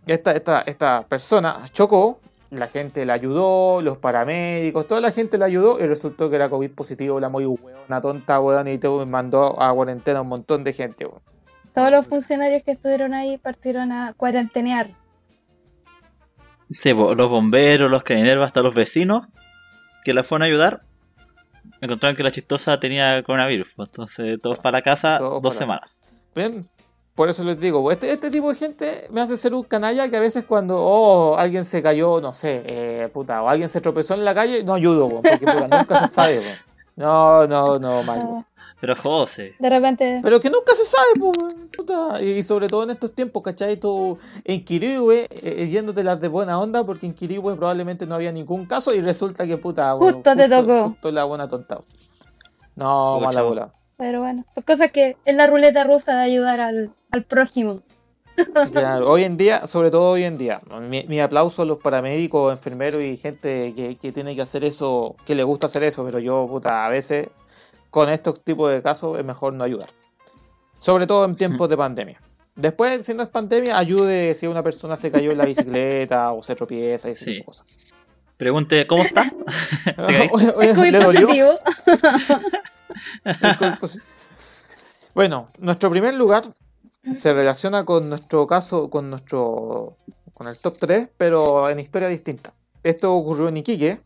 esta, esta, esta persona chocó, la gente la ayudó, los paramédicos, toda la gente la ayudó y resultó que era COVID positivo, la muy una tonta, weón, y te mandó a cuarentena a un montón de gente, weón. Todos los funcionarios que estuvieron ahí partieron a cuarentenear. Sí, los bomberos, los carabineros, hasta los vecinos que la fueron a ayudar, encontraron que la chistosa tenía coronavirus. Entonces, todos para la casa, Todos dos semanas. Bien, por eso les digo, este, este tipo de gente me hace ser un canalla que a veces cuando, oh, alguien se cayó, no sé, eh, puta, o alguien se tropezó en la calle, no ayudo, porque puta, nunca se sabe. No, no, no, mal. Pero José, De repente. Pero que nunca se sabe, puta. Y sobre todo en estos tiempos, ¿cachai? Tú en Kirihue, eh, yéndotelas de buena onda, porque en Kirihue probablemente no había ningún caso y resulta que, puta, weón, Justo te tocó. Justo la buena tonta. No, mala bola. Pero bueno, son cosas que es la ruleta rusa de ayudar al, al prójimo. Claro, hoy en día, sobre todo hoy en día, mi, mi aplauso a los paramédicos, enfermeros y gente que, que tiene que hacer eso, que le gusta hacer eso, pero yo, puta, a veces con estos tipos de casos es mejor no ayudar. Sobre todo en tiempos de pandemia. Después, si no es pandemia, ayude si una persona se cayó en la bicicleta o se tropieza y ese Sí. tipo de cosas. Pregunte, ¿cómo está? Es COVID positivo. Bueno, nuestro primer lugar se relaciona con nuestro caso, con nuestro con el top 3, pero en historia distinta. Esto ocurrió en Iquique.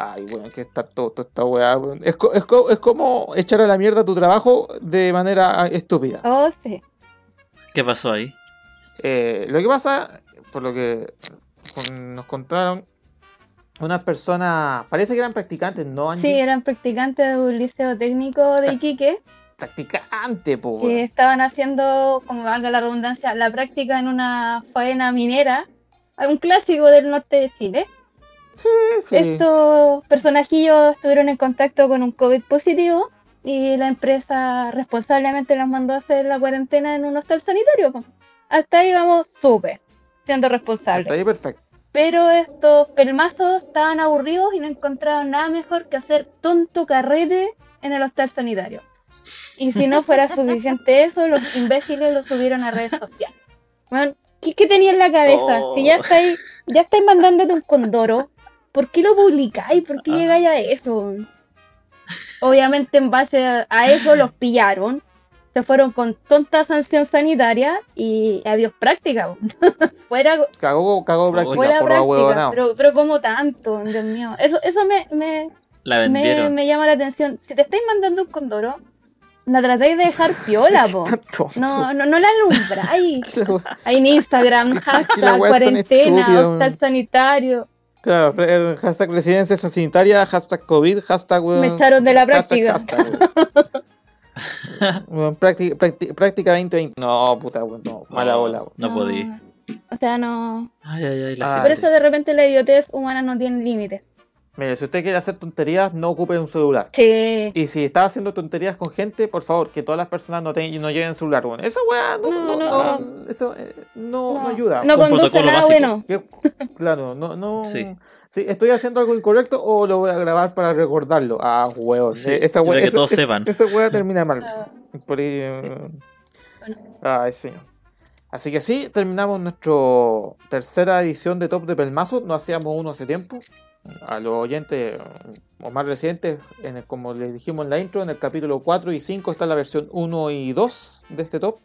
Ay, bueno, es que está todo, toda esta weá. weón. Es, co- es co- es como echar a la mierda tu trabajo de manera estúpida. Oh, sí. ¿Qué pasó ahí? Eh, lo que pasa, por lo que con- nos contaron, unas personas, parece que eran practicantes, ¿no, Angie? Sí, eran practicantes de un liceo técnico de Iquique Practicante, po. que weón. estaban haciendo, como valga la redundancia, la práctica en una faena minera, un clásico del norte de Chile. Sí, sí. Estos personajillos estuvieron en contacto con un COVID positivo y la empresa responsablemente los mandó a hacer la cuarentena en un hostal sanitario. Hasta ahí vamos súper, siendo responsables. ahí perfecto. Pero estos pelmazos estaban aburridos y no encontraban nada mejor que hacer tonto carrete en el hostal sanitario. Y si no fuera suficiente eso, los imbéciles lo subieron a redes sociales. Bueno, ¿qué, qué tenía en la cabeza? Oh. Si ya estáis, ya estáis mandándote un condoro, ¿por qué lo publicáis? ¿Por qué Ah. llegáis a eso? Obviamente en base a, eso los pillaron, se fueron con tonta sanción sanitaria y adiós práctica. Fuera, Cagó, cagó práctica fuera por práctica, pero, pero como tanto, Dios mío. Eso, eso me, me, La me, llama la atención. Si te estáis mandando un condoro, la tratáis de dejar piola, po. No, no, no la alumbráis. Ahí en Instagram, hashtag cuarentena, hostal man. sanitario. Claro, re- hashtag residencia sanitaria, hashtag COVID, hashtag Me echaron de la hashtag, práctica. hashtag. Weón, práctica, práctica, práctica 2020. No, puta, weón, no, mala ola. weón. No podí. O sea, no. Ay, ay, ay. La Ah, Por eso de repente la idiotez humana no tiene límites. Mire, si usted quiere hacer tonterías, no ocupe un celular. Sí. Y si está haciendo tonterías con gente, por favor, que todas las personas no, te- no lleven celular, weón. Esa weá no, No, no, no. no, eso eh, no, no No, ayuda. no conduce nada bueno. Que- claro, no, no. Sí. Sí, estoy haciendo algo incorrecto o lo voy a grabar para recordarlo. Ah, huevón. Sí, eh, esa wea, que esa- todos esa- sepan. Esa wea termina mal. Ah, Por ahí, eh, Bueno. Ay, señor. Así que sí, terminamos nuestra tercera edición de Top de Pelmazo. No hacíamos uno hace tiempo. A los oyentes eh, o más recientes, en el- como les dijimos en la intro, en el capítulo 4 y 5 está la versión 1 y 2 de este top.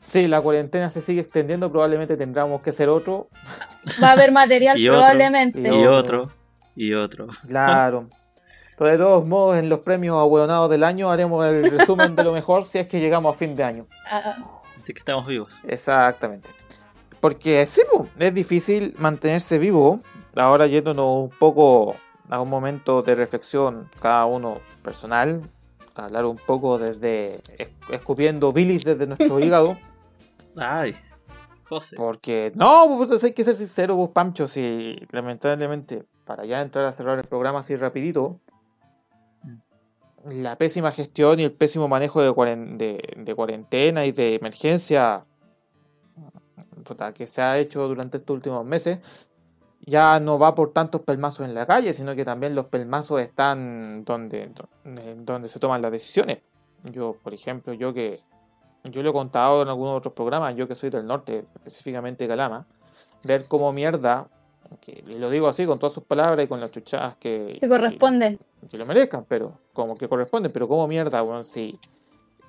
Si la cuarentena se sigue extendiendo, probablemente tendremos que hacer otro. Va a haber material Y probablemente. y Y otro. Y otro. Claro. Pero de todos modos, en los premios ahueonados del año haremos el resumen de lo mejor si es que llegamos a fin de año. Ah, Así que estamos vivos. Exactamente. Porque sí, es difícil mantenerse vivo. Ahora yéndonos un poco a un momento de reflexión, cada uno personal, hablar un poco desde es- escupiendo bilis desde nuestro hígado. Ay. José. Porque, no, pues hay que ser sincero, vos, Pancho, si lamentablemente, para ya entrar a cerrar el programa así rapidito, la pésima gestión y el pésimo manejo de, cuaren- de, de cuarentena y de emergencia que se ha hecho durante estos últimos meses, ya no va por tantos pelmazos en la calle, sino que también los pelmazos están donde, donde, donde se toman las decisiones. Yo, por ejemplo, yo que yo lo he contado en algunos otros programas, yo que soy del norte, específicamente Calama, ver cómo mierda, que lo digo así con todas sus palabras y con las chuchadas que, que corresponden. que, que lo merezcan, pero como que corresponden, pero como mierda, bueno, si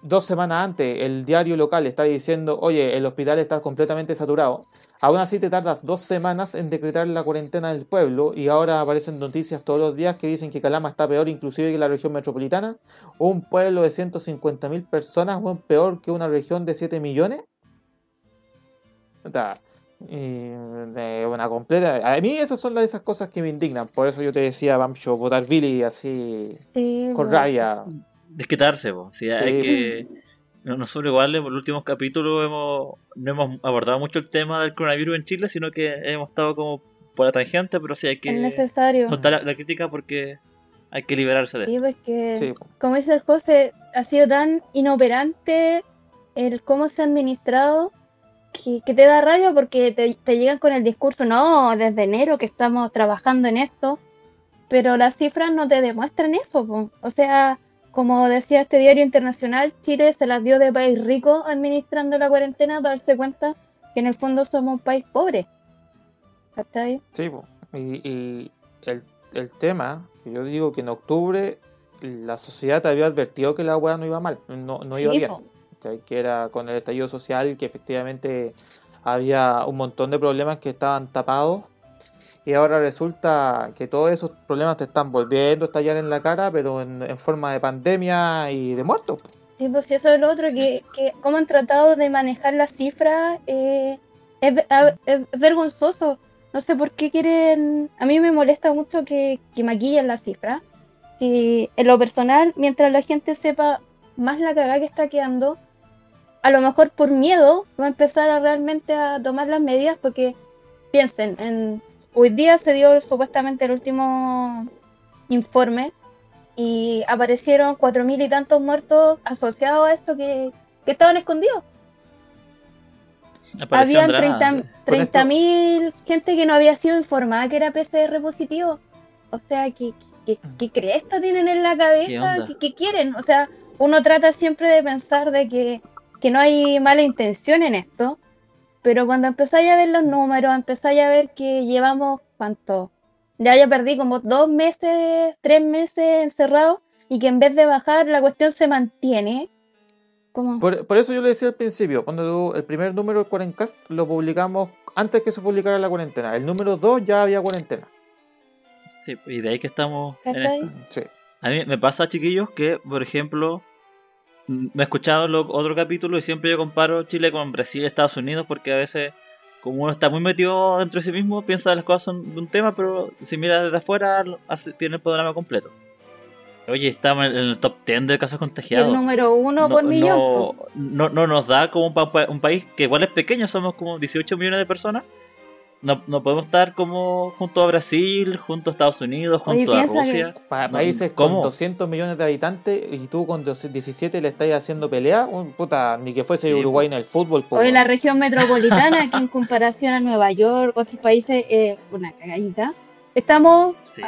dos semanas antes el diario local está diciendo, oye, el hospital está completamente saturado, aún así te tardas dos semanas en decretar la cuarentena del pueblo y ahora aparecen noticias todos los días que dicen que Calama está peor inclusive que la región metropolitana, un pueblo de 150.000 personas, bueno, peor que una región de 7 millones. O sea, y de una completa. A mí esas son las esas cosas que me indignan. Por eso yo te decía, Bamcho, votar Billy así Sí, con bueno. rabia. Desquitarse. Sí, hay Sí. que. No, nosotros igual en los últimos capítulos hemos, no hemos abordado mucho el tema del coronavirus en Chile, sino que hemos estado como por la tangente, pero sí hay Es que necesario. soltar la, la crítica porque hay que liberarse de Sí, pues que, Sí, como dice el José, ha sido tan inoperante el cómo se ha administrado que, que te da rabia porque te, te llegan con el discurso, no, desde enero que estamos trabajando en esto, pero las cifras no te demuestran eso, po. o sea, como decía este diario internacional, Chile se las dio de país rico administrando la cuarentena para darse cuenta que en el fondo somos un país pobre. ¿Cachai? Sí, po. y, y el, el tema, yo digo que en octubre la sociedad te había advertido que la weá no iba mal, no, no iba Sí, bien. po. Que era con el estallido social, que efectivamente había un montón de problemas que estaban tapados. Y ahora resulta que todos esos problemas te están volviendo a estallar en la cara, pero en, forma de pandemia y de muertos. Sí, pues eso es lo otro, que, que cómo han tratado de manejar las cifras eh, es, vergonzoso. No sé por qué quieren... A mí me molesta mucho que, que maquillen las cifras. Si, en lo personal, mientras la gente sepa más la cagada que está quedando, a lo mejor por miedo va a empezar a realmente a tomar las medidas porque piensen, en, hoy día se dio supuestamente el último informe y aparecieron cuatro mil y tantos muertos asociados a esto que, que estaban escondidos. Apareció Habían Andrada, 30 sí. 30.000 gente que no había sido informada que era PCR positivo. O sea, ¿qué, qué, qué cresta tienen en la ¿Qué cabeza? ¿Qué, qué quieren? O sea, uno trata siempre de pensar de que, que no hay mala intención en esto, pero cuando empezáis a ver los números, empezáis a ver que llevamos, ¿cuánto? Ya ya perdí como dos meses, tres meses encerrados y que en vez de bajar la cuestión se mantiene. Como... Por, por eso yo le decía al principio, cuando el primer número del Cuarencast lo publicamos antes que se publicara la cuarentena. El número 2 ya había cuarentena. Sí, y de ahí que estamos. A mí me pasa, chiquillos, que, por ejemplo, me he escuchado lo- otro capítulo y siempre yo comparo Chile con Brasil y Estados Unidos porque a veces, como uno está muy metido dentro de sí mismo, piensa que las cosas son de un tema, pero si mira desde afuera, hace- tiene el panorama completo. Oye, estamos en el top 10 de casos Y el contagiados. número uno por millón. no, no, no nos da como un, pa- un país que igual es pequeño, somos como 18 millones de personas. No, no podemos estar como junto a Brasil, junto a Estados Unidos, Oye, junto a Rusia. Pa- No, países ¿cómo? con 200 millones de habitantes y tú con 17 le estás haciendo pelea, un puta, ni que fuese Sí, Uruguay en el fútbol. po, Hoy weón. la región metropolitana, que en comparación a Nueva York, otros países, eh, una cagadita. Estamos Sí.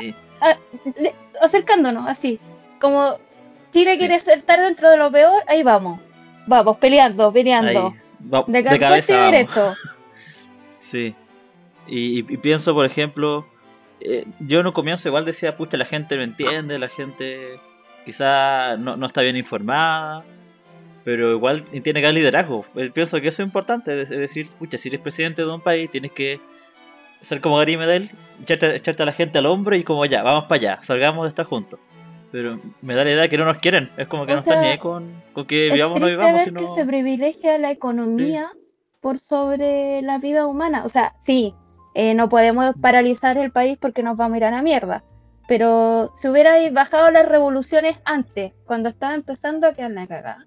le- acercándonos, así. Como Chile Sí. quiere estar dentro de lo peor, ahí vamos. Vamos, peleando, peleando. Ahí, va- De, de cabeza y vamos. derecho. Sí. Y, y- y pienso, por ejemplo, eh, yo en un comienzo igual decía, pucha, la gente no entiende, la gente quizá no, no está bien informada, pero igual tiene que haber liderazgo. Eh, Pienso que eso es importante, es decir, pucha, si eres presidente de un país, tienes que ser como Gary Medel, echarte, echarte a la gente al hombro y como ya, vamos para allá, salgamos de estar juntos. Pero me da la idea que no nos quieren, es como que O no están sea, ni ahí con, con que vivamos o no vivamos, sino... que se privilegia la economía por sobre la vida humana. O sea, sí, eh, no podemos paralizar el país porque nos vamos a ir a la mierda. Pero si hubiera bajado las revoluciones antes, cuando estaba empezando a quedar la cagada,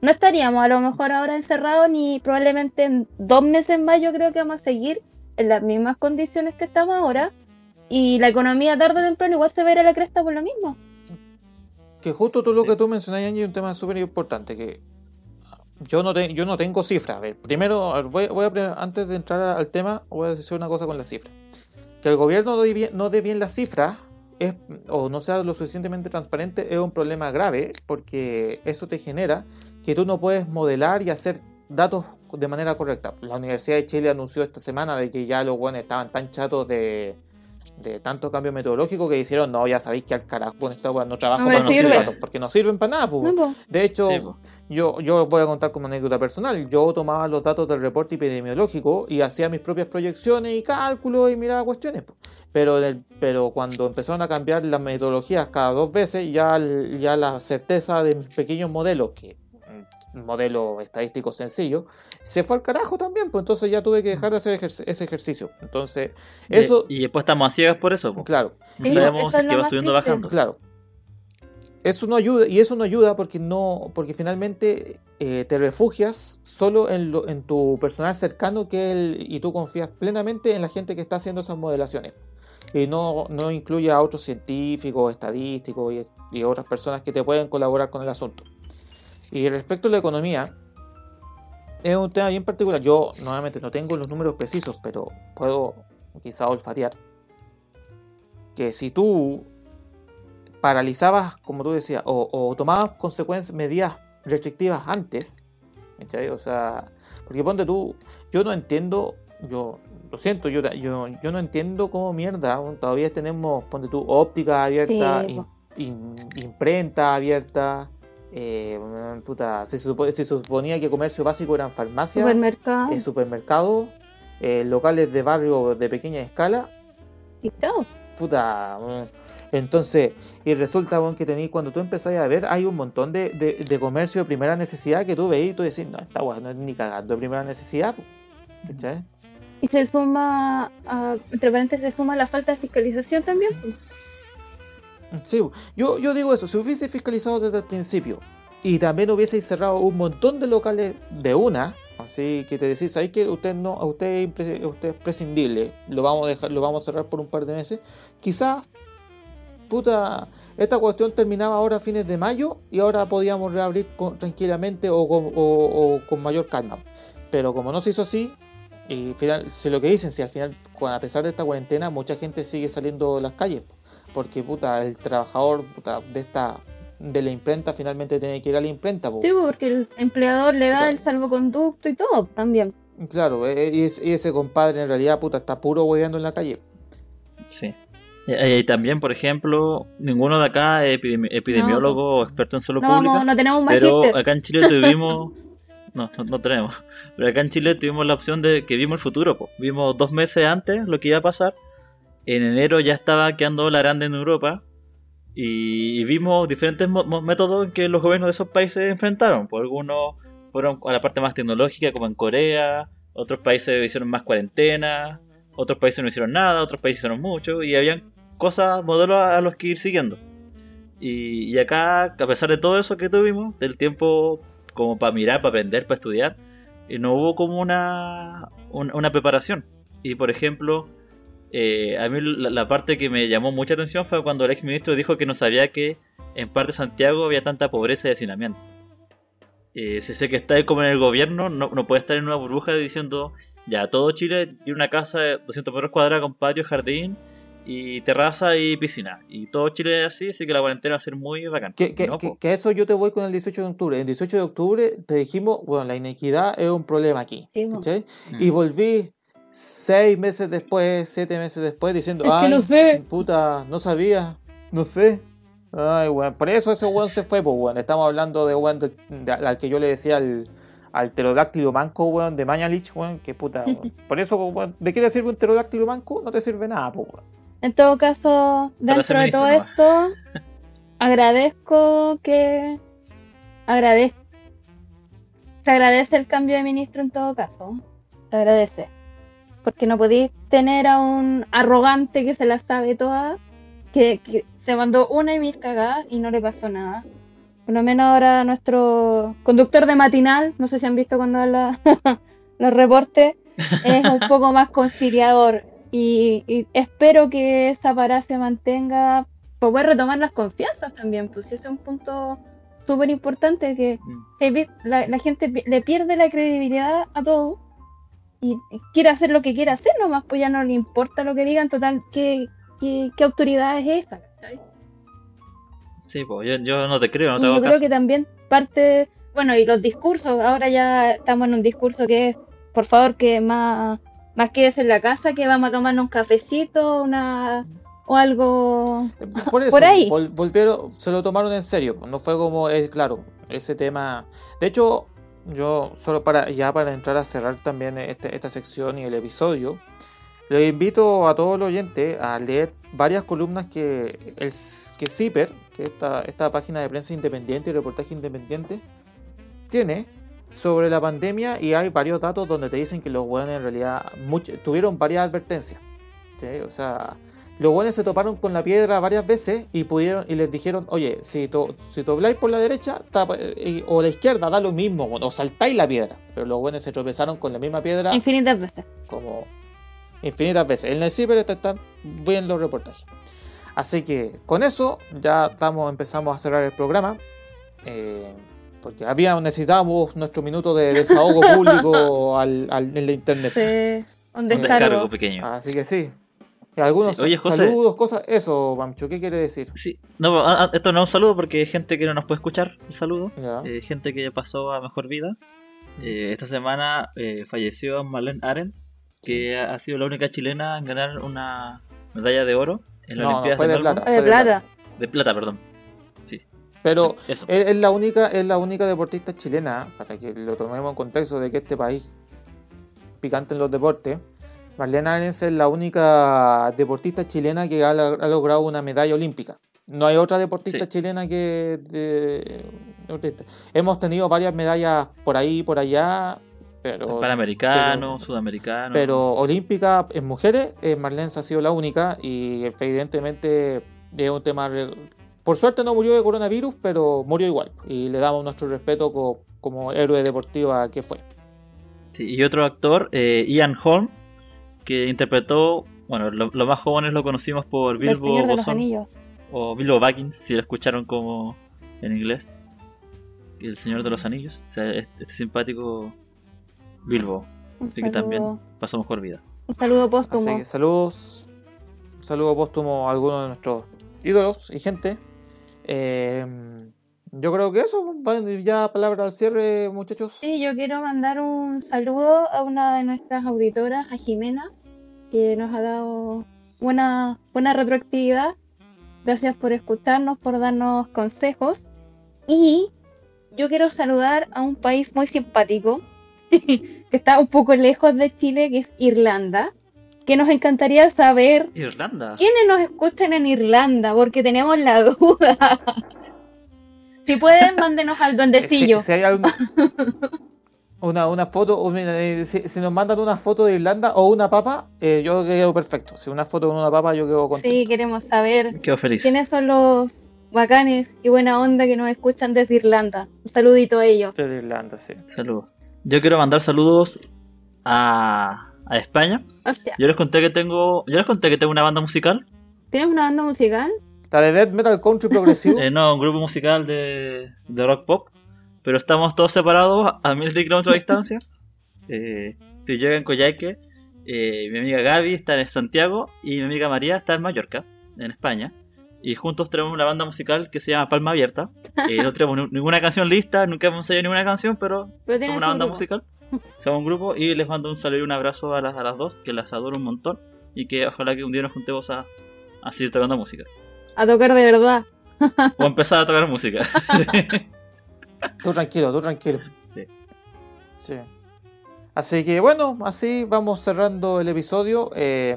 no estaríamos a lo mejor ahora encerrados ni probablemente en dos meses más yo creo que vamos a seguir en las mismas condiciones que estamos ahora. Y la economía tarde o temprano igual se verá la cresta por lo mismo. Que justo tú lo Sí. que tú mencionas, Angie, es un tema súper importante. Que yo no, yo no tengo cifras. A ver, primero, voy, a, antes de entrar al tema, voy a decir una cosa con las cifras. Que el gobierno no dé bien, no dé bien las cifras es, o no sea lo suficientemente transparente es un problema grave porque eso te genera que tú no puedes modelar y hacer datos de manera correcta. La Universidad de Chile anunció esta semana de que ya los buenos estaban tan chatos de, de tanto cambio metodológico que dijeron, no, ya sabéis que al carajo con esta weá no trabajo No para sirve. datos, porque no sirven para nada. pues, No, de hecho, Sí, yo, yo voy a contar como anécdota personal. Yo tomaba los datos del reporte epidemiológico y hacía mis propias proyecciones y cálculos y miraba cuestiones. po. Pero, el- pero cuando empezaron a cambiar las metodologías cada dos veces, ya, ya la certeza de mis pequeños modelos, que modelo estadístico sencillo, se fue al carajo también. Pues entonces ya tuve que dejar de hacer ejerc- ese ejercicio. Entonces, eso, Y, y después estamos a ciegas por eso. po. claro, No sabemos si es que va subiendo o bajando. Claro. Eso no ayuda, y eso no ayuda porque no, porque finalmente eh, te refugias solo en, lo- en tu personal cercano que el, y tú confías plenamente en la gente que está haciendo esas modelaciones. Y no, no incluye a otros científicos, estadísticos y, y otras personas que te pueden colaborar con el asunto. Y respecto a la economía, es un tema bien particular. Yo nuevamente no tengo los números precisos, pero puedo quizá olfatear que si tú paralizabas, como tú decías, o, o tomabas consecuencias, medidas restrictivas antes, ¿cachai? O sea, porque ponte tú, yo no entiendo, yo lo siento, yo, yo, yo no entiendo cómo mierda, todavía tenemos, ponte tú, óptica abierta, Sí, imprenta abierta, eh, puta, se, supo- se suponía que comercio básico eran farmacias, Supermercado eh, supermercados, eh, locales de barrio de pequeña escala, y todo. puta. Entonces, y resulta weón, que tenéis, cuando tú empezás a ver, hay un montón de, de, de comercio de primera necesidad que tú veis y tú decís, no, esta weá no es ni cagando de primera necesidad. po", ¿Cachai? Y se suma, a- entre paréntesis, se suma la falta de fiscalización también. Sí, yo, yo digo eso, si hubiese fiscalizado desde el principio y también hubiese cerrado un montón de locales de una, así que te decís, ¿sabes que usted no, a usted, usted es prescindible, lo vamos a dejar, lo vamos a cerrar por un par de meses, quizás, puta, esta cuestión terminaba ahora a fines de mayo y ahora podíamos reabrir tranquilamente o con, mayor calma. Pero como no se hizo así, y final, si lo que dicen, si al final, a pesar de esta cuarentena, mucha gente sigue saliendo a las calles. Po. Porque puta, el trabajador puta, de esta de la imprenta finalmente tiene que ir a la imprenta. po. Sí, porque el empleador le da Claro. el salvoconducto y todo también. Claro, eh, y, ese- y ese compadre en realidad puta, está puro hueveando en la calle. Sí. Y, y también, por ejemplo, ninguno de acá es epidemi- epidemiólogo o experto en salud No, pública. vamos, no tenemos un Pero acá en Chile tuvimos. No, no, no tenemos. Pero acá en Chile tuvimos la opción de que vimos el futuro. po. Vimos dos meses antes lo que iba a pasar. En enero ya estaba quedando la grande en Europa. Y, y vimos diferentes métodos que los gobiernos de esos países enfrentaron. Por algunos fueron a la parte más tecnológica, como en Corea. Otros países hicieron más cuarentena. Otros países no hicieron nada. Otros países hicieron mucho. Y habían cosas, modelos a, los que ir siguiendo. Y, y acá, a pesar de todo eso que tuvimos, del tiempo como para mirar, para aprender, para estudiar, eh, no hubo como una, un- una preparación. Y por ejemplo, eh, a mí la, la parte que me llamó mucha atención fue cuando el ex ministro dijo que no sabía que en parte de Santiago había tanta pobreza y hacinamiento. Eh, si sé que está ahí como en el gobierno, no, no puede estar en una burbuja diciendo, ya, todo Chile tiene una casa de 200 metros cuadrados con patio, jardín y terraza y piscina. Y todo Chile es así, así que la cuarentena va a ser muy bacán. Que, que, No, que- que eso yo te voy con el 18 de octubre. El 18 de octubre te dijimos, bueno, la inequidad es un problema aquí. Sí. ¿cachai? Mm. Y volví seis meses después, siete meses después, diciendo, Es que ay, no sé". puta, no sabía, no sé. Ay, weón, por eso ese weón se fue, pues, weón. Estamos hablando de weón de- al que yo le decía al, al pterodáctilo manco, weón, de Mañalich, weón, que puta, weón. Por eso, weón, ¿de qué te sirve un pterodáctilo manco? No te sirve nada, pues, weón. En todo caso, dentro de todo nomás. esto, agradezco que agradezco se agradece el cambio de ministro en todo caso. Se agradece. Porque no podéis tener a un arrogante que se la sabe toda, que, que se mandó una y mil cagadas y no le pasó nada. Por lo menos ahora nuestro conductor de matinal, no sé si han visto cuando habla los reportes, es un poco más conciliador. Y, y espero que esa parada se mantenga para poder retomar las confianzas también, pues ese es un punto súper importante que Mm. la, la gente le pierde la credibilidad a todo y quiere hacer lo que quiere hacer nomás, pues ya no le importa lo que digan, total, ¿qué, qué, qué autoridad es esa? Sí, pues yo, yo no te creo, no te y hago yo creo caso. que también parte, bueno, y los discursos, ahora ya estamos en un discurso que es, por favor, que más, más quedes en la casa, que vamos a tomarnos un cafecito, una o algo Por eso, Por ahí. vol- volvieron, se lo tomaron en serio, no fue como, es claro, ese tema. De hecho, yo solo para ya para entrar a cerrar también este- esta sección y el episodio, les invito a todos los oyentes a leer varias columnas que el que CIPER, que esta, esta página de prensa independiente y reportaje independiente, tiene sobre la pandemia y hay varios datos donde te dicen que los buenos en realidad much- tuvieron varias advertencias. O sea, los buenos se toparon con la piedra varias veces y pudieron y les dijeron, oye, si, to, si dobláis por la derecha tapa- eh, o la izquierda, da lo mismo, o saltáis la piedra. Pero los buenos se tropezaron con la misma piedra infinitas veces. como infinitas veces. En el ciber están bien los reportajes. Así que con eso ya estamos, empezamos a cerrar el programa. eh, porque había, necesitábamos nuestro minuto de desahogo público al, al- en la internet. Sí, un Un descargo. descargo pequeño. Así que sí. Algunos Sí, oye, José. saludos, cosas. Eso, Pamcho, ¿qué quiere decir? Sí, no, ah, ah, esto no es un saludo porque hay gente que no nos puede escuchar. Un saludo. Ya. Eh, gente que ya pasó a mejor vida. Eh, esta semana eh, falleció Marlene Arendt, que ha ha sido la única chilena en ganar una medalla de oro en las No, no, fue de plata. O de Fue de plata. De plata, perdón. Sí, Pero es, es la única, es la única deportista chilena, para que lo tomemos en contexto de que este país picante en los deportes. Marlene Arens es la única deportista chilena que ha, ha logrado una medalla olímpica. No hay otra deportista Sí. chilena que de-. Hemos tenido varias medallas por ahí y por allá, pero Panamericano, pero- sudamericano. pero olímpica en mujeres, eh, Marlene ha sido la única y evidentemente es un tema... Por suerte no murió de coronavirus, pero murió igual y le damos nuestro respeto co- como héroe deportiva que fue. Sí, y otro actor, eh, Ian Holm, que interpretó, bueno, lo- los más jóvenes lo conocimos por Bilbo Anillos. o Bilbo Baggins, si lo escucharon como en inglés. El Señor de los Anillos, o sea, este, este simpático Bilbo, Un así que también pasó mejor vida. un saludo Así póstumo. que saludos, un saludo póstumo a algunos de nuestros ídolos y gente. Eh, yo creo que eso, ya palabra al cierre muchachos. Sí, yo quiero mandar un saludo a una de nuestras auditoras, a Jimena, que nos ha dado buena, buena retroactividad. Gracias por escucharnos, por darnos consejos. Y yo quiero saludar a un país muy simpático, que está un poco lejos de Chile, que es Irlanda, que nos encantaría saber Irlanda. quiénes nos escuchan en Irlanda, porque tenemos la duda. Si pueden, mándenos al duendecillo. Si, si hay algún- una, una foto, o mira, eh, si, si nos mandan una foto de Irlanda o una papa, eh, yo quedo perfecto. Si una foto con una papa, yo quedo contento. Sí, queremos saber Quedo feliz. quiénes son los bacanes y buena onda que nos escuchan desde Irlanda. Un saludito a ellos. De Irlanda, sí. Saludos. Yo quiero mandar saludos a, a España. Yo les conté que tengo, yo les conté que tengo una banda musical. ¿tienes una banda musical? La de Death Metal Country Progresivo. Eh, no, un grupo musical de, de rock pop. Pero estamos todos separados a miles de kilómetros de distancia. Eh, estoy yo en Coyhaique. eh, mi amiga Gaby está en Santiago. Y mi amiga María está en Mallorca, en España. Y juntos tenemos una banda musical que se llama Palma Abierta. Eh, no tenemos ni- ninguna canción lista, nunca hemos ensayado ninguna canción, pero Pero somos una un banda grupo. musical. Somos un grupo y les mando un saludo y un abrazo a las, a las dos, que las adoro un montón. Y que ojalá que un día nos juntemos a, a seguir tocando música. A tocar de verdad. O empezar a tocar música. Tú tranquilo, tú tranquilo. Sí. Sí. Así que bueno, así vamos cerrando el episodio. Eh,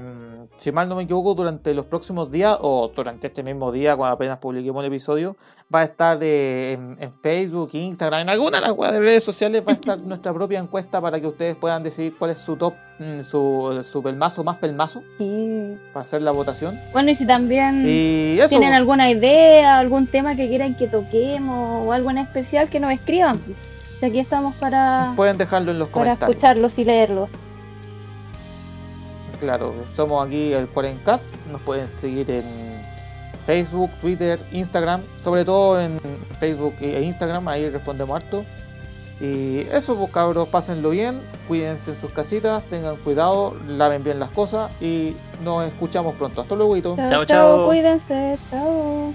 si mal no me equivoco, durante los próximos días o durante este mismo día, cuando apenas publiquemos el episodio, va a estar eh, en, en Facebook, Instagram, en alguna de las redes sociales va a estar nuestra propia encuesta para que ustedes puedan decidir cuál es su top, mm, su, su pelmazo más pelmazo Sí. para hacer la votación. Bueno, y si también Y eso. tienen alguna idea, algún tema que quieran que toquemos o algo en especial, que nos escriban. Y aquí estamos para, Pueden dejarlo en los para comentarios. escucharlos y leerlos. Claro, somos aquí el Cuarencast. Nos pueden seguir en Facebook, Twitter, Instagram. Sobre todo en Facebook e Instagram, ahí respondemos harto. Y eso, pues cabros, pásenlo bien, cuídense en sus casitas, tengan cuidado, laven bien las cosas y nos escuchamos pronto. Hasta luego. Chao, chao, chao. cuídense, chao.